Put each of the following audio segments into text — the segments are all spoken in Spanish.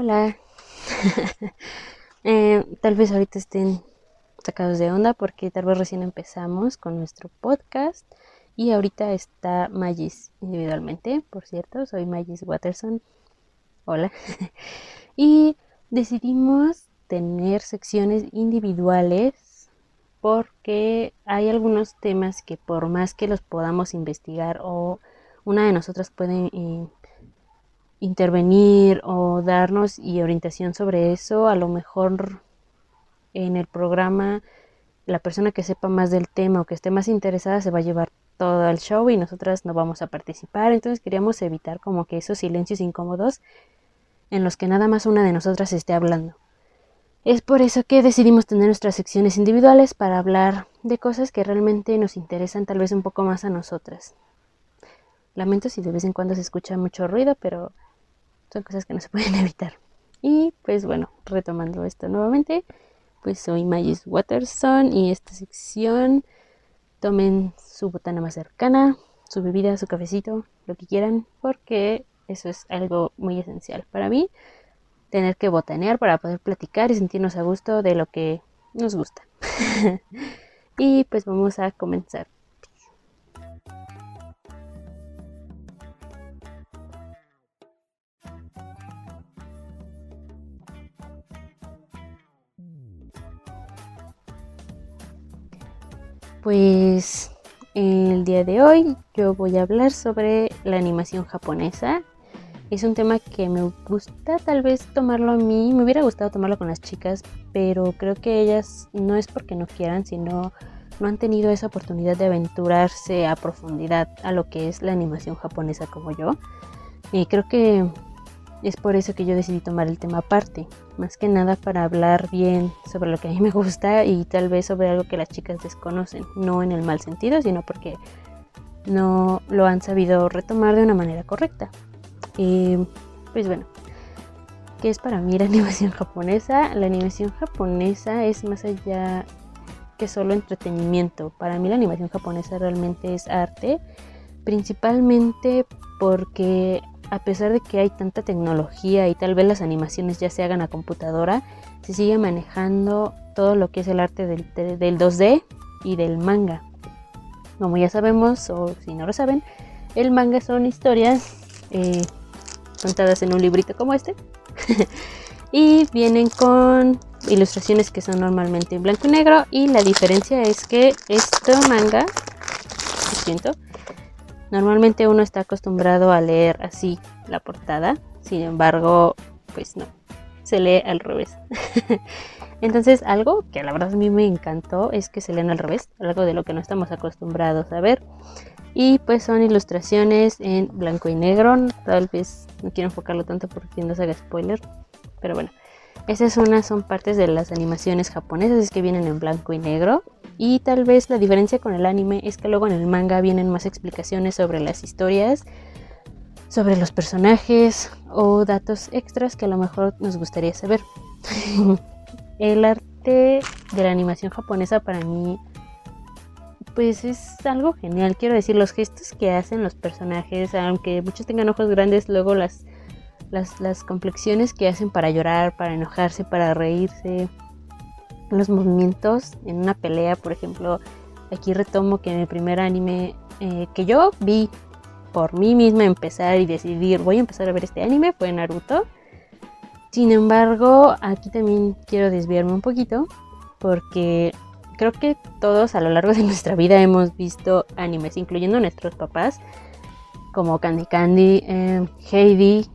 Hola. Eh, tal vez ahorita estén sacados de onda porque tal vez recién empezamos con nuestro podcast y ahorita está Magis individualmente, por cierto, soy Magis Watterson. Hola. y decidimos tener secciones individuales porque hay algunos temas que por más que los podamos investigar o una de nosotras puede eh, intervenir o darnos y orientación sobre eso, a lo mejor en el programa la persona que sepa más del tema o que esté más interesada se va a llevar todo el show y nosotras no vamos a participar. Entonces queríamos evitar como que esos silencios incómodos en los que nada más una de nosotras esté hablando. Es por eso que decidimos tener nuestras secciones individuales para hablar de cosas que realmente nos interesan tal vez un poco más a nosotras. Lamento si de vez en cuando se escucha mucho ruido, pero son cosas que no se pueden evitar. Y pues bueno, retomando esto nuevamente, pues soy Magis Watterson y esta sección tomen su botana más cercana, su bebida, su cafecito, lo que quieran, porque eso es algo muy esencial para mí, tener que botanear para poder platicar y sentirnos a gusto de lo que nos gusta. y pues vamos a comenzar. Pues el día de hoy yo voy a hablar sobre la animación japonesa. Es un tema que me gusta tal vez tomarlo a mí, me hubiera gustado tomarlo con las chicas, pero creo que ellas no es porque no quieran, sino no han tenido esa oportunidad de aventurarse a profundidad a lo que es la animación japonesa como yo. Y creo que es por eso que yo decidí tomar el tema aparte, más que nada para hablar bien sobre lo que a mí me gusta y tal vez sobre algo que las chicas desconocen, no en el mal sentido, sino porque no lo han sabido retomar de una manera correcta. Y pues bueno, ¿qué es para mí la animación japonesa? La animación japonesa es más allá que solo entretenimiento. Para mí la animación japonesa realmente es arte, principalmente porque a pesar de que hay tanta tecnología y tal vez las animaciones ya se hagan a computadora, se sigue manejando todo lo que es el arte del, 2D y del manga. Como ya sabemos, o si no lo saben, el manga son historias eh, contadas en un librito como este. y vienen con ilustraciones que son normalmente en blanco y negro. Y la diferencia es que este manga, lo siento, Normalmente uno está acostumbrado a leer así la portada, sin embargo, pues no, se lee al revés. Entonces, algo que a la verdad a mí me encantó es que se leen al revés, algo de lo que no estamos acostumbrados a ver. Y pues son ilustraciones en blanco y negro, tal vez no quiero enfocarlo tanto porque no se haga spoiler, pero bueno. Esas una, son partes de las animaciones japonesas, es que vienen en blanco y negro. Y tal vez la diferencia con el anime es que luego en el manga vienen más explicaciones sobre las historias, sobre los personajes o datos extras que a lo mejor nos gustaría saber. el arte de la animación japonesa para mí pues es algo genial. Quiero decir, los gestos que hacen los personajes, aunque muchos tengan ojos grandes, luego las las, las complexiones que hacen para llorar, para enojarse, para reírse, los movimientos en una pelea, por ejemplo, aquí retomo que en el primer anime eh, que yo vi por mí misma empezar y decidir voy a empezar a ver este anime fue Naruto. Sin embargo, aquí también quiero desviarme un poquito porque creo que todos a lo largo de nuestra vida hemos visto animes, incluyendo nuestros papás, como Candy Candy, eh, Heidi,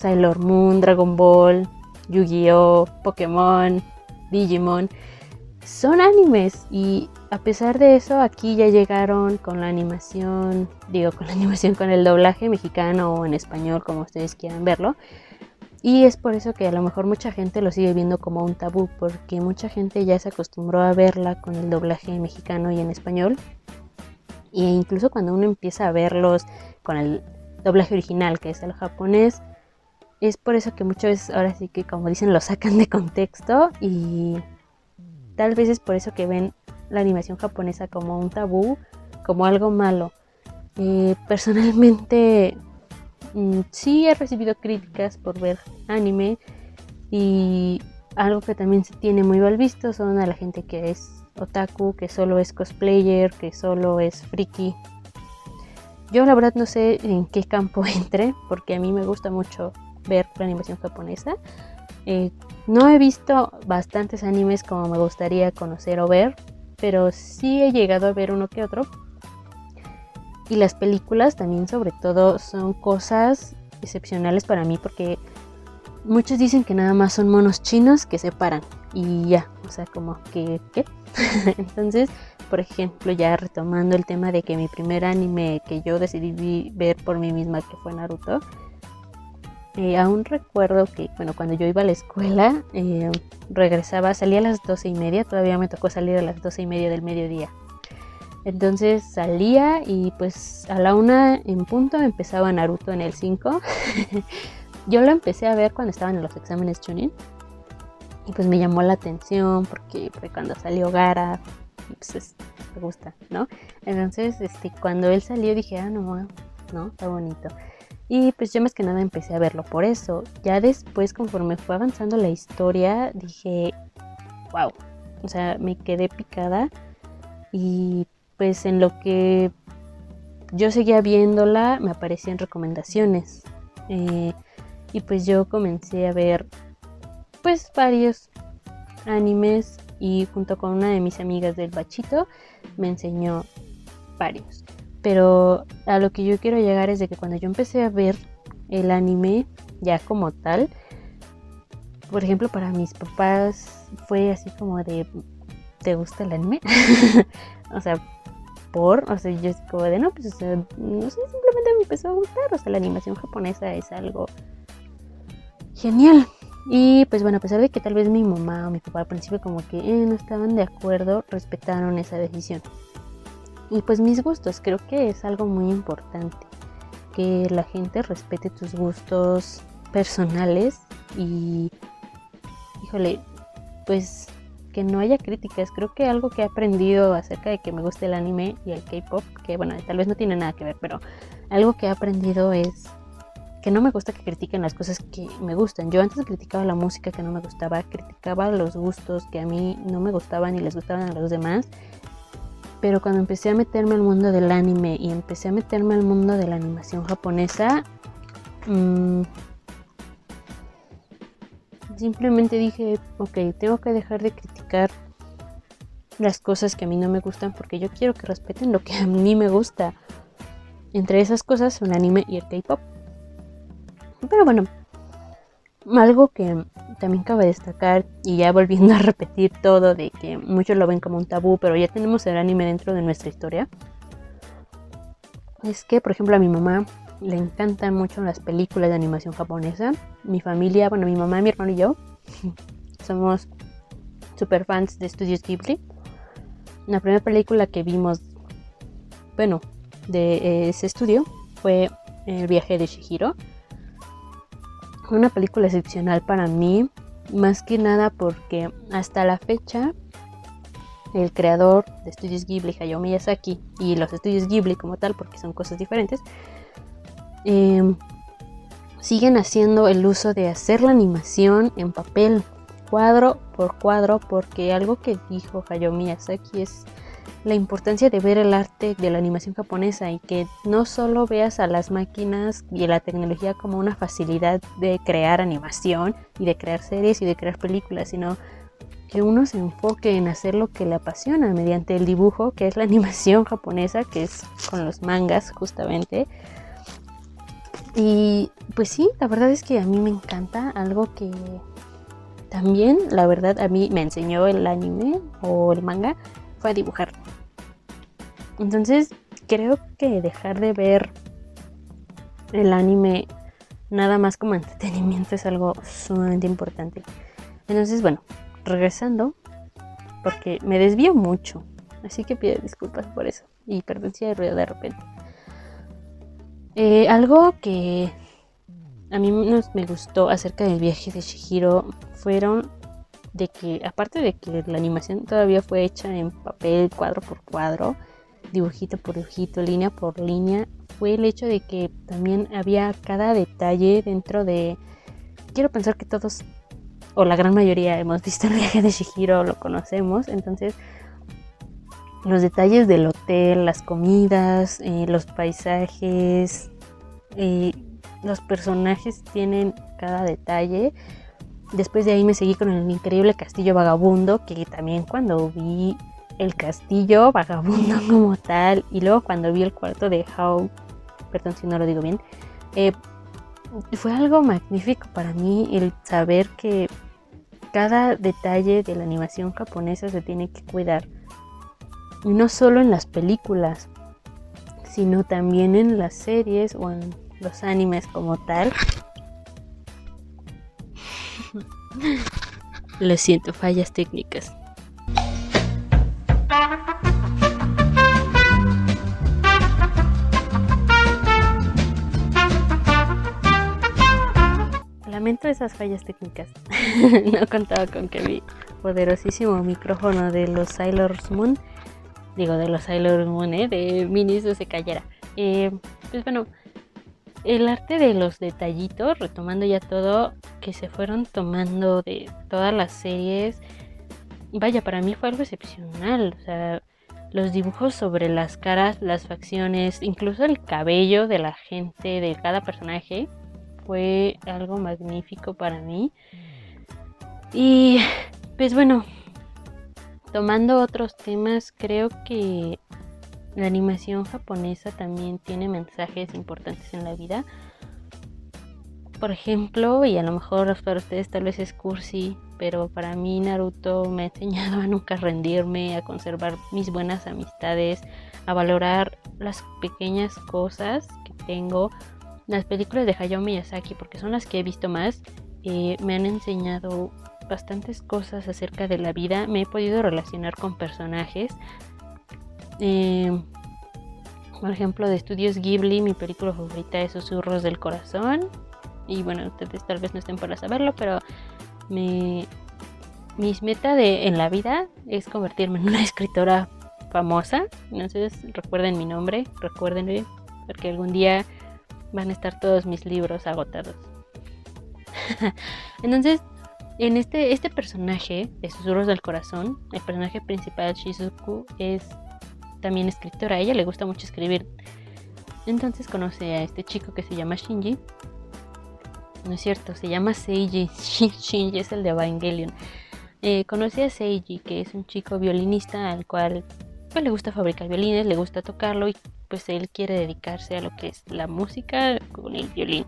Sailor Moon, Dragon Ball, Yu-Gi-Oh, Pokémon, Digimon, son animes y a pesar de eso aquí ya llegaron con la animación, digo con la animación con el doblaje mexicano o en español como ustedes quieran verlo. Y es por eso que a lo mejor mucha gente lo sigue viendo como un tabú, porque mucha gente ya se acostumbró a verla con el doblaje mexicano y en español. E incluso cuando uno empieza a verlos con el doblaje original, que es el japonés, es por eso que muchas veces ahora sí que como dicen lo sacan de contexto y tal vez es por eso que ven la animación japonesa como un tabú, como algo malo. Eh, personalmente mm, sí he recibido críticas por ver anime y algo que también se tiene muy mal visto son a la gente que es otaku, que solo es cosplayer, que solo es friki. Yo la verdad no sé en qué campo entre, porque a mí me gusta mucho ver la animación japonesa. Eh, no he visto bastantes animes como me gustaría conocer o ver, pero sí he llegado a ver uno que otro. Y las películas también sobre todo son cosas excepcionales para mí porque muchos dicen que nada más son monos chinos que se paran y ya, o sea, como que, ¿qué? Entonces, por ejemplo, ya retomando el tema de que mi primer anime que yo decidí ver por mí misma, que fue Naruto, eh, aún recuerdo que, bueno, cuando yo iba a la escuela, eh, regresaba, salía a las doce y media, todavía me tocó salir a las doce y media del mediodía. Entonces salía y pues a la una en punto empezaba Naruto en el 5. yo lo empecé a ver cuando estaban en los exámenes Chunin. Y pues me llamó la atención porque fue cuando salió Gara. Pues me gusta, ¿no? Entonces, este, cuando él salió dije, ah, no, no, está bonito. Y pues yo más que nada empecé a verlo por eso. Ya después, conforme fue avanzando la historia, dije, wow. O sea, me quedé picada. Y pues en lo que yo seguía viéndola, me aparecían recomendaciones. Eh, y pues yo comencé a ver pues varios animes y junto con una de mis amigas del bachito me enseñó varios. Pero a lo que yo quiero llegar es de que cuando yo empecé a ver el anime ya como tal, por ejemplo, para mis papás fue así como de, ¿te gusta el anime? o sea, por, o sea, yo como de, no, pues, no sé, simplemente me empezó a gustar, o sea, la animación japonesa es algo genial. Y pues bueno, a pesar de que tal vez mi mamá o mi papá al principio como que eh, no estaban de acuerdo, respetaron esa decisión y pues mis gustos. Creo que es algo muy importante que la gente respete tus gustos personales y, híjole, pues que no haya críticas. Creo que algo que he aprendido acerca de que me gusta el anime y el K-pop, que bueno, tal vez no tiene nada que ver, pero algo que he aprendido es que no me gusta que critiquen las cosas que me gustan. Yo antes criticaba la música que no me gustaba, criticaba los gustos que a mí no me gustaban y les gustaban a los demás pero cuando empecé a meterme al mundo del anime y empecé a meterme al mundo de la animación japonesa, mmm, simplemente dije, ok, tengo que dejar de criticar las cosas que a mí no me gustan porque yo quiero que respeten lo que a mí me gusta. Entre esas cosas, un anime y el K-pop. Pero bueno, algo que también cabe destacar, y ya volviendo a repetir todo, de que muchos lo ven como un tabú, pero ya tenemos el anime dentro de nuestra historia, es que, por ejemplo, a mi mamá le encantan mucho las películas de animación japonesa. Mi familia, bueno, mi mamá, mi hermano y yo, somos super fans de Studios Ghibli. La primera película que vimos, bueno, de ese estudio fue El viaje de Shihiro una película excepcional para mí, más que nada porque hasta la fecha el creador de Estudios Ghibli, Hayao Miyazaki, y los Estudios Ghibli como tal, porque son cosas diferentes, em, siguen haciendo el uso de hacer la animación en papel, cuadro por cuadro, porque algo que dijo Hayao Miyazaki es la importancia de ver el arte de la animación japonesa y que no solo veas a las máquinas y a la tecnología como una facilidad de crear animación y de crear series y de crear películas, sino que uno se enfoque en hacer lo que le apasiona mediante el dibujo, que es la animación japonesa, que es con los mangas justamente. Y pues sí, la verdad es que a mí me encanta algo que también, la verdad, a mí me enseñó el anime o el manga fue a dibujar. Entonces, creo que dejar de ver el anime nada más como entretenimiento es algo sumamente importante. Entonces, bueno, regresando, porque me desvío mucho, así que pido disculpas por eso y perdón si hay ruido de repente. Eh, algo que a mí me gustó acerca del viaje de Shihiro fueron de que, aparte de que la animación todavía fue hecha en papel cuadro por cuadro, dibujito por dibujito, línea por línea, fue el hecho de que también había cada detalle dentro de... Quiero pensar que todos, o la gran mayoría, hemos visto el viaje de Shihiro, lo conocemos, entonces los detalles del hotel, las comidas, eh, los paisajes, eh, los personajes tienen cada detalle. Después de ahí me seguí con el increíble castillo vagabundo, que también cuando vi el castillo vagabundo como tal, y luego cuando vi el cuarto de How, perdón si no lo digo bien, eh, fue algo magnífico para mí el saber que cada detalle de la animación japonesa se tiene que cuidar. Y no solo en las películas, sino también en las series o en los animes como tal. Lo siento, fallas técnicas. Lamento esas fallas técnicas. no contaba con que mi poderosísimo micrófono de los Sailor Moon, digo de los Sailor Moon, ¿eh? de Minis se cayera. Eh, pues bueno, el arte de los detallitos, retomando ya todo que se fueron tomando de todas las series, vaya, para mí fue algo excepcional. O sea, los dibujos sobre las caras, las facciones, incluso el cabello de la gente, de cada personaje, fue algo magnífico para mí. Y pues bueno, tomando otros temas, creo que la animación japonesa también tiene mensajes importantes en la vida. Por ejemplo, y a lo mejor para ustedes tal vez es cursi, pero para mí Naruto me ha enseñado a nunca rendirme, a conservar mis buenas amistades, a valorar las pequeñas cosas que tengo. Las películas de Hayao Miyazaki, porque son las que he visto más, eh, me han enseñado bastantes cosas acerca de la vida. Me he podido relacionar con personajes eh, por ejemplo, de estudios Ghibli, mi película favorita es Susurros del Corazón. Y bueno, ustedes tal vez no estén para saberlo, pero mi, mis meta de, en la vida es convertirme en una escritora famosa. Entonces recuerden mi nombre, recuérdenme, porque algún día van a estar todos mis libros agotados. Entonces, en este, este personaje de Susurros del Corazón, el personaje principal Shizuku es también escritora, ella le gusta mucho escribir. Entonces conoce a este chico que se llama Shinji. No es cierto, se llama Seiji. Shinji es el de Evangelion. Eh, conoce a Seiji, que es un chico violinista al cual pues, le gusta fabricar violines, le gusta tocarlo y pues él quiere dedicarse a lo que es la música con el violín.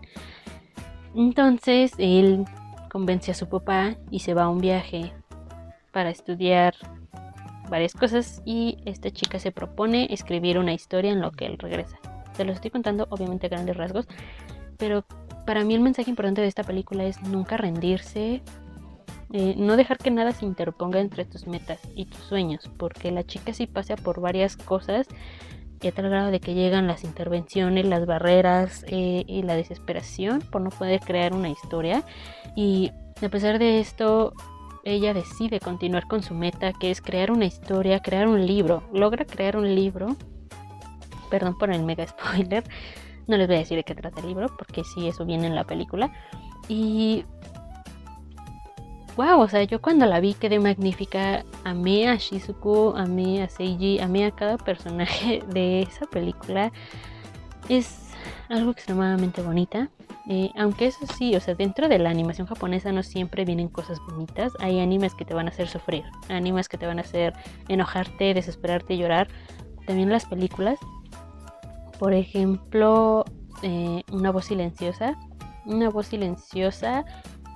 Entonces él convence a su papá y se va a un viaje para estudiar varias cosas y esta chica se propone escribir una historia en lo que él regresa. Se los estoy contando obviamente a grandes rasgos, pero para mí el mensaje importante de esta película es nunca rendirse, eh, no dejar que nada se interponga entre tus metas y tus sueños, porque la chica sí pasa por varias cosas y a tal grado de que llegan las intervenciones, las barreras eh, y la desesperación por no poder crear una historia. Y a pesar de esto, ella decide continuar con su meta, que es crear una historia, crear un libro. Logra crear un libro. Perdón por el mega spoiler. No les voy a decir de qué trata el libro, porque sí, eso viene en la película. Y. Wow, o sea, yo cuando la vi quedé magnífica. Amé a Shizuku, amé a Seiji, amé a cada personaje de esa película. Es algo extremadamente bonita. Eh, aunque eso sí, o sea, dentro de la animación japonesa no siempre vienen cosas bonitas. Hay animes que te van a hacer sufrir, animes que te van a hacer enojarte, desesperarte, llorar. También las películas. Por ejemplo, eh, Una voz silenciosa. Una voz silenciosa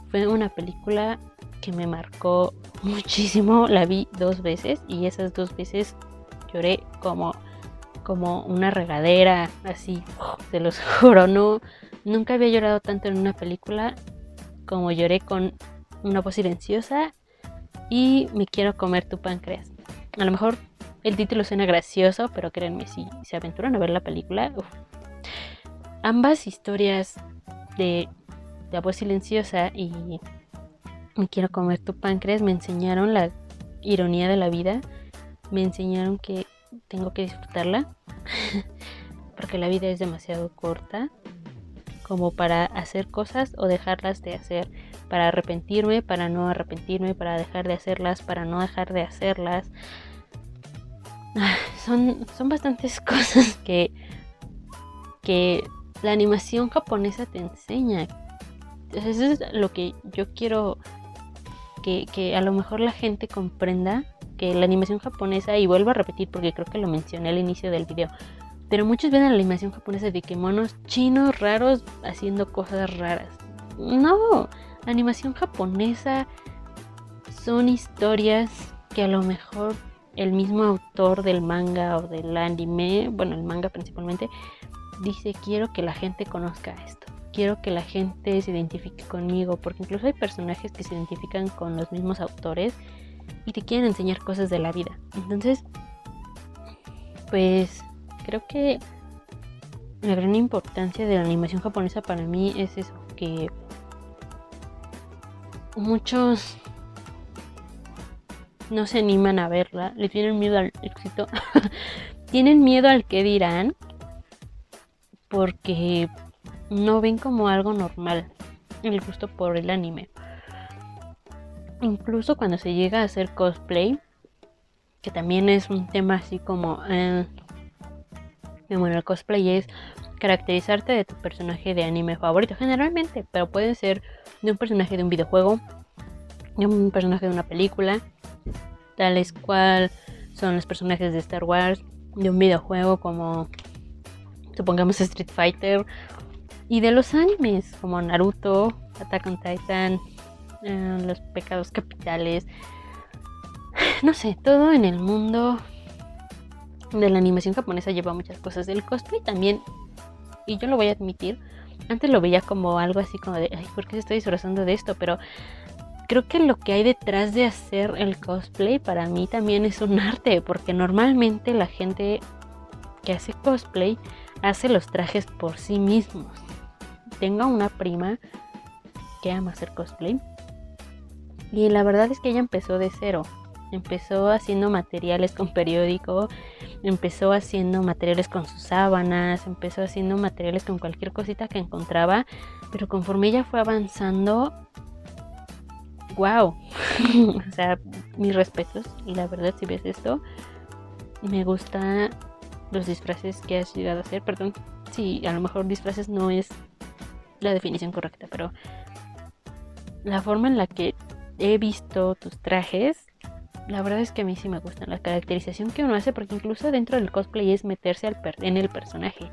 fue una película que me marcó muchísimo. La vi dos veces y esas dos veces lloré como, como una regadera, así, se los juro, no Nunca había llorado tanto en una película como lloré con una voz silenciosa y me quiero comer tu páncreas. A lo mejor el título suena gracioso, pero créanme, si se aventuran a ver la película, ambas historias de la voz silenciosa y me quiero comer tu páncreas me enseñaron la ironía de la vida, me enseñaron que tengo que disfrutarla porque la vida es demasiado corta como para hacer cosas o dejarlas de hacer, para arrepentirme, para no arrepentirme, para dejar de hacerlas, para no dejar de hacerlas. Son, son bastantes cosas que, que la animación japonesa te enseña. Eso es lo que yo quiero que, que a lo mejor la gente comprenda que la animación japonesa, y vuelvo a repetir porque creo que lo mencioné al inicio del video, pero muchos ven la animación japonesa de que chinos raros haciendo cosas raras. No, animación japonesa son historias que a lo mejor el mismo autor del manga o del anime, bueno, el manga principalmente, dice quiero que la gente conozca esto. Quiero que la gente se identifique conmigo, porque incluso hay personajes que se identifican con los mismos autores y te quieren enseñar cosas de la vida. Entonces, pues creo que la gran importancia de la animación japonesa para mí es eso, que muchos no se animan a verla, le tienen miedo al éxito, tienen miedo al que dirán, porque no ven como algo normal el gusto por el anime. Incluso cuando se llega a hacer cosplay, que también es un tema así como... Eh, el cosplay es caracterizarte de tu personaje de anime favorito, generalmente, pero puede ser de un personaje de un videojuego, de un personaje de una película, tales cual son los personajes de Star Wars, de un videojuego como supongamos Street Fighter, y de los animes como Naruto, Attack on Titan, eh, los pecados capitales, no sé, todo en el mundo de la animación japonesa lleva muchas cosas. Del cosplay también, y yo lo voy a admitir, antes lo veía como algo así como de, ay, ¿por qué se estoy disfrazando de esto? Pero creo que lo que hay detrás de hacer el cosplay para mí también es un arte, porque normalmente la gente que hace cosplay hace los trajes por sí mismos. Tengo una prima que ama hacer cosplay y la verdad es que ella empezó de cero. Empezó haciendo materiales con periódico, empezó haciendo materiales con sus sábanas, empezó haciendo materiales con cualquier cosita que encontraba, pero conforme ella fue avanzando, wow, o sea, mis respetos, y la verdad si ves esto, me gusta los disfraces que has llegado a hacer, perdón, si a lo mejor disfraces no es la definición correcta, pero la forma en la que he visto tus trajes la verdad es que a mí sí me gusta la caracterización que uno hace porque incluso dentro del cosplay es meterse al en el personaje.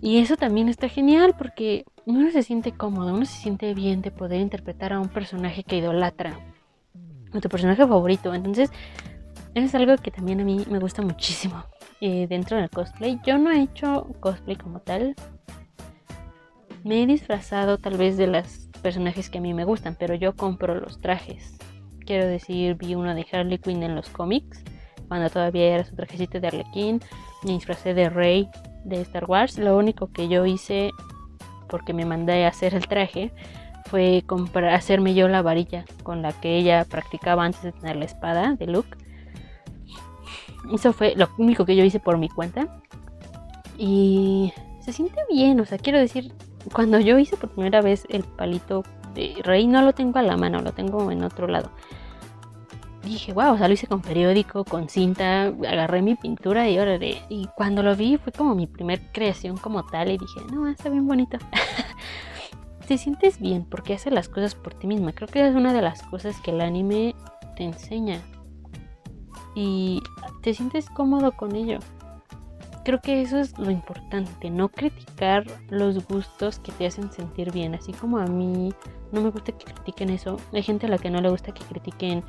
Y eso también está genial porque uno se siente cómodo, uno se siente bien de poder interpretar a un personaje que idolatra, a tu personaje favorito. Entonces, es algo que también a mí me gusta muchísimo eh, dentro del cosplay. Yo no he hecho cosplay como tal. Me he disfrazado tal vez de los personajes que a mí me gustan, pero yo compro los trajes. Quiero decir, vi uno de Harley Quinn en los cómics, cuando todavía era su trajecito de Arlequín. Me disfracé de Rey de Star Wars. Lo único que yo hice, porque me mandé a hacer el traje, fue comprar, hacerme yo la varilla con la que ella practicaba antes de tener la espada de Luke. Eso fue lo único que yo hice por mi cuenta. Y se siente bien, o sea, quiero decir, cuando yo hice por primera vez el palito Rey no lo tengo a la mano, lo tengo en otro lado. Dije, wow, o sea, lo hice con periódico, con cinta, agarré mi pintura y ahora Y cuando lo vi fue como mi primer creación como tal y dije, no, está bien bonito. te sientes bien porque haces las cosas por ti misma. Creo que es una de las cosas que el anime te enseña. Y te sientes cómodo con ello. Creo que eso es lo importante, no criticar los gustos que te hacen sentir bien, así como a mí no me gusta que critiquen eso. Hay gente a la que no le gusta que critiquen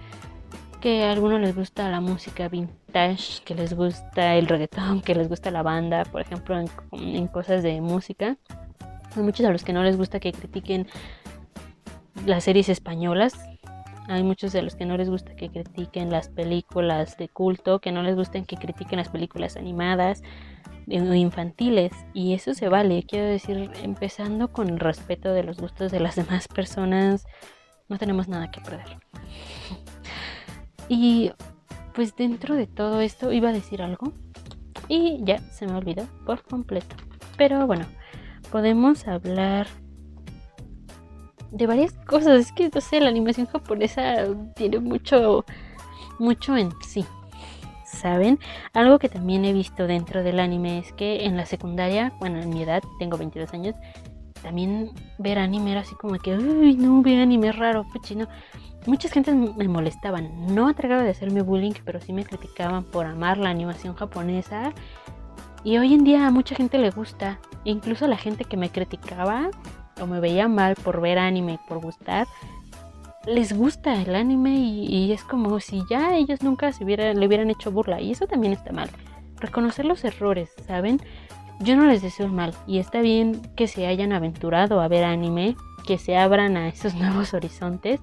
que a algunos les gusta la música vintage, que les gusta el reggaetón, que les gusta la banda, por ejemplo, en, cosas de música. Hay muchos a los que no les gusta que critiquen las series españolas. Hay muchos de los que no les gusta que critiquen las películas de culto, que no les gusten que critiquen las películas animadas infantiles y eso se vale, quiero decir, empezando con el respeto de los gustos de las demás personas, no tenemos nada que perder. Y pues dentro de todo esto iba a decir algo y ya se me olvidó por completo. Pero bueno, podemos hablar de varias cosas. Es que, no sé, la animación japonesa tiene mucho, mucho en sí. ¿Saben? Algo que también he visto dentro del anime es que en la secundaria, bueno, en mi edad, tengo 22 años, también ver anime era así como que, uy, no, ver anime raro, puchino. Muchas gentes me molestaban, no a de hacerme bullying, pero sí me criticaban por amar la animación japonesa. Y hoy en día a mucha gente le gusta, incluso la gente que me criticaba o me veía mal por ver anime, por gustar, les gusta el anime y, es como si ya ellos nunca se hubieran, le hubieran hecho burla. Y eso también está mal. Reconocer los errores, ¿saben? Yo no les deseo mal y está bien que se hayan aventurado a ver anime, que se abran a esos nuevos horizontes,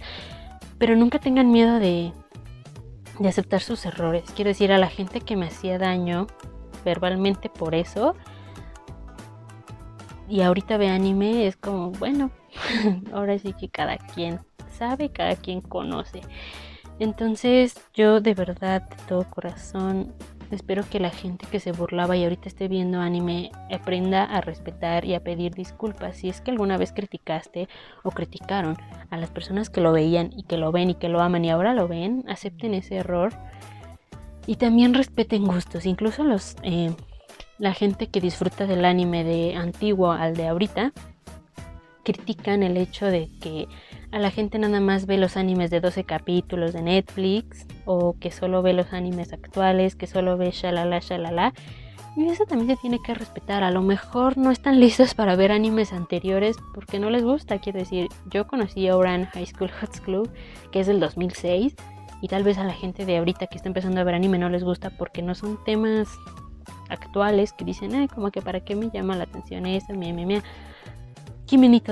pero nunca tengan miedo de, de aceptar sus errores. Quiero decir, a la gente que me hacía daño verbalmente por eso, y ahorita ve anime, es como, bueno, ahora sí que cada quien sabe, cada quien conoce. Entonces yo de verdad, de todo corazón, espero que la gente que se burlaba y ahorita esté viendo anime aprenda a respetar y a pedir disculpas. Si es que alguna vez criticaste o criticaron a las personas que lo veían y que lo ven y que lo aman y ahora lo ven, acepten ese error y también respeten gustos. Incluso los, eh, la gente que disfruta del anime de antiguo al de ahorita critican el hecho de que a la gente nada más ve los animes de 12 capítulos de Netflix o que solo ve los animes actuales, que solo ve shalala shalala. Y eso también se tiene que respetar. A lo mejor no están listos para ver animes anteriores porque no les gusta. Quiero decir, yo conocí a Oran High School Hot Club, que es del 2006, y tal vez a la gente de ahorita que está empezando a ver anime no les gusta porque no son temas actuales que dicen, ay, como que para qué me llama la atención eso, mi, mi, mi. Kimi ni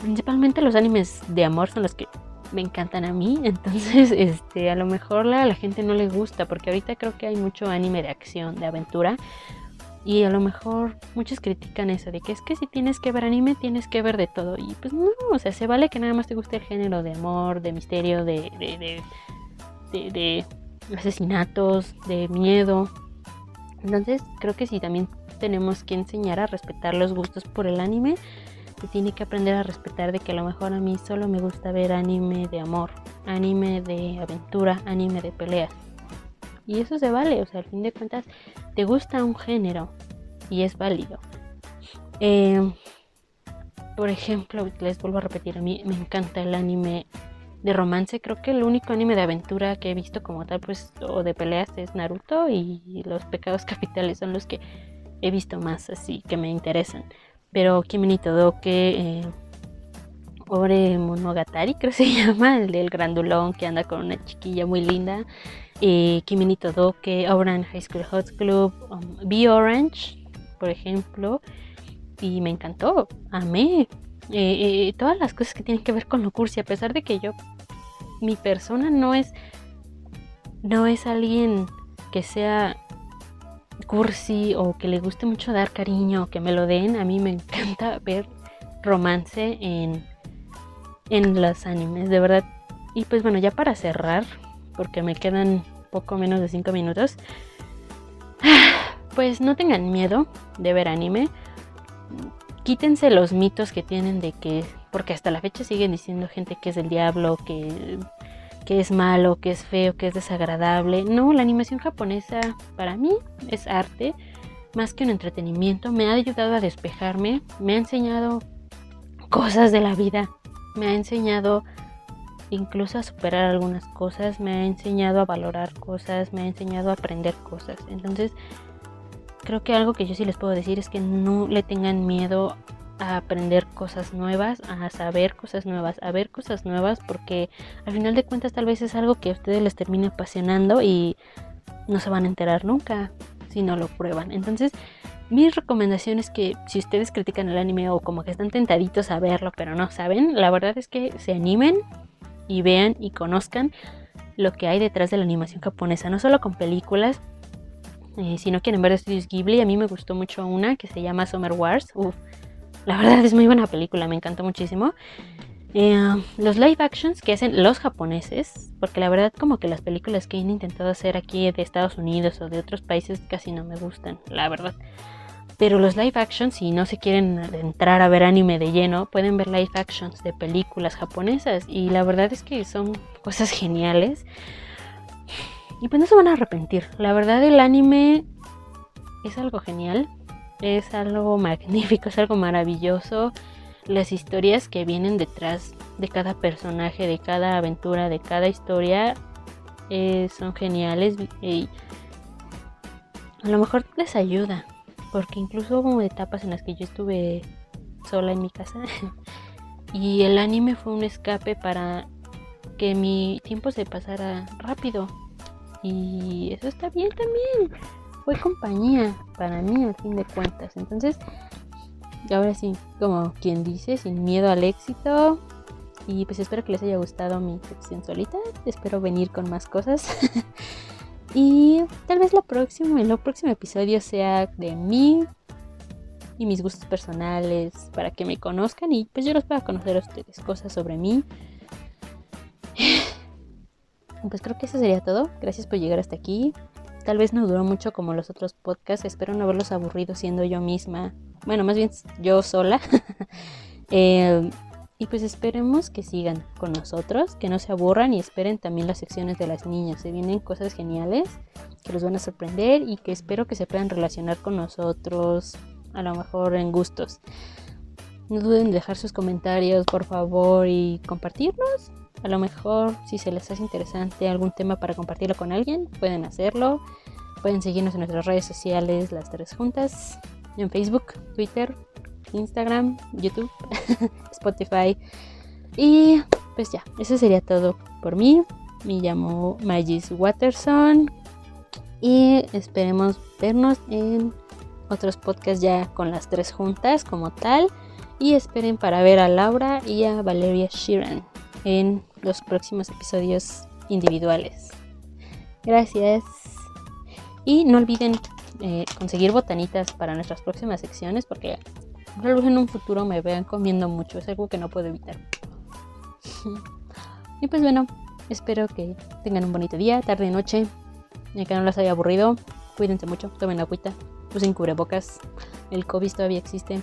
principalmente los animes de amor son los que me encantan a mí, entonces este a lo mejor la gente no le gusta porque ahorita creo que hay mucho anime de acción, de aventura y a lo mejor muchos critican eso de que es que si tienes que ver anime tienes que ver de todo y pues no, o sea, se vale que nada más te guste el género de amor, de misterio, de, de, de asesinatos, de miedo. Entonces creo que sí también tenemos que enseñar a respetar los gustos por el anime tiene que aprender a respetar de que a lo mejor a mí solo me gusta ver anime de amor, anime de aventura, anime de pelea. Y eso se vale, o sea, al fin de cuentas te gusta un género y es válido. Em, por ejemplo, les vuelvo a repetir, a mí me encanta el anime de romance. Creo que el único anime de aventura que he visto como tal, pues, o de peleas es Naruto y los pecados capitales son los que he visto más así que me interesan. Pero Kimi ni Todoke, eh, Monogatari, creo que se llama, el grandulón que anda con una chiquilla muy linda. Eh, Kimi ni Todoke, High School Hot Club, um, Be Orange, por ejemplo. Y me encantó, amé. Eh, eh, todas las cosas que tienen que ver con lo cursi, a pesar de que yo, mi persona no es, no es alguien que sea cursi o que le guste mucho dar cariño o que me lo den, a mí me encanta ver romance en, en los animes, de verdad. Y pues bueno, ya para cerrar, porque me quedan poco menos de 5 minutos, pues no tengan miedo de ver anime. Quítense los mitos que tienen de que, porque hasta la fecha siguen diciendo gente que es el diablo, que que es malo, que es feo, que es desagradable. No, la animación japonesa para mí es arte más que un entretenimiento. Me ha ayudado a despejarme, me ha enseñado cosas de la vida, me ha enseñado incluso a superar algunas cosas, me ha enseñado a valorar cosas, me ha enseñado a aprender cosas. Entonces, creo que algo que yo sí les puedo decir es que no le tengan miedo a aprender cosas nuevas, a saber cosas nuevas, a ver cosas nuevas, porque al final de cuentas tal vez es algo que a ustedes les termine apasionando y no se van a enterar nunca si no lo prueban. Entonces, mi recomendación es que si ustedes critican el anime o como que están tentaditos a verlo pero no saben, la verdad es que se animen y vean y conozcan lo que hay detrás de la animación japonesa, no solo con películas, eh, si no quieren ver estudios Ghibli, a mí me gustó mucho una que se llama Summer Wars. Uf, la verdad es muy buena película, me encantó muchísimo. Eh, los live actions que hacen los japoneses, porque la verdad como que las películas que han intentado hacer aquí de Estados Unidos o de otros países casi no me gustan, la verdad. Pero los live actions, si no se quieren entrar a ver anime de lleno, pueden ver live actions de películas japonesas. Y la verdad es que son cosas geniales. Y pues no se van a arrepentir. La verdad el anime es algo genial. Es algo magnífico, es algo maravilloso las historias que vienen detrás de cada personaje, de cada aventura, de cada historia, eh, son geniales y a lo mejor les ayuda, porque incluso hubo etapas en las que yo estuve sola en mi casa y el anime fue un escape para que mi tiempo se pasara rápido y eso está bien también. Fue compañía para mí al fin de cuentas. Entonces, ahora sí, como quien dice, sin miedo al éxito. Y pues espero que les haya gustado mi sección solita. Espero venir con más cosas. y tal vez lo próximo, el próximo episodio sea de mí y mis gustos personales para que me conozcan y pues yo los pueda conocer a ustedes, cosas sobre mí. Pues creo que eso sería todo. Gracias por llegar hasta aquí. Tal vez no duró mucho como los otros podcasts. Espero no haberlos aburrido siendo yo misma bueno, más bien yo sola. Eh, y pues esperemos que sigan con nosotros, que no se aburran y esperen también las secciones de las niñas. Se vienen cosas geniales que los van a sorprender y que espero que se puedan relacionar con nosotros, a lo mejor en gustos. No duden en dejar sus comentarios, por favor, y compartirnos. A lo mejor, si se les hace interesante algún tema para compartirlo con alguien, pueden hacerlo. Pueden seguirnos en nuestras redes sociales, las tres juntas en Facebook, Twitter, Instagram, YouTube, Spotify. Y pues ya, eso sería todo por mí. Me llamo Magis Watterson y esperemos vernos en otros podcasts ya con las tres juntas como tal. Y esperen para ver a Laura y a Valeria Sheeran en los próximos episodios individuales. Gracias. Y no olviden eh, conseguir botanitas para nuestras próximas secciones porque tal en un futuro me vean comiendo mucho, es algo que no puedo evitar. y pues bueno, espero que tengan un bonito día, tarde, noche, y que no les haya aburrido. Cuídense mucho, tomen agüita, usen cubrebocas, el COVID todavía existe.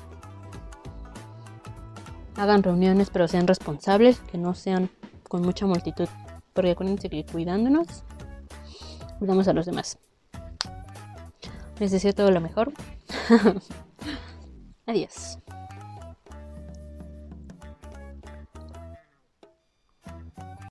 Hagan reuniones, pero sean responsables, que no sean con mucha multitud, porque acuérdense que cuidándonos, cuidamos a los demás. Les deseo todo lo mejor. Adiós.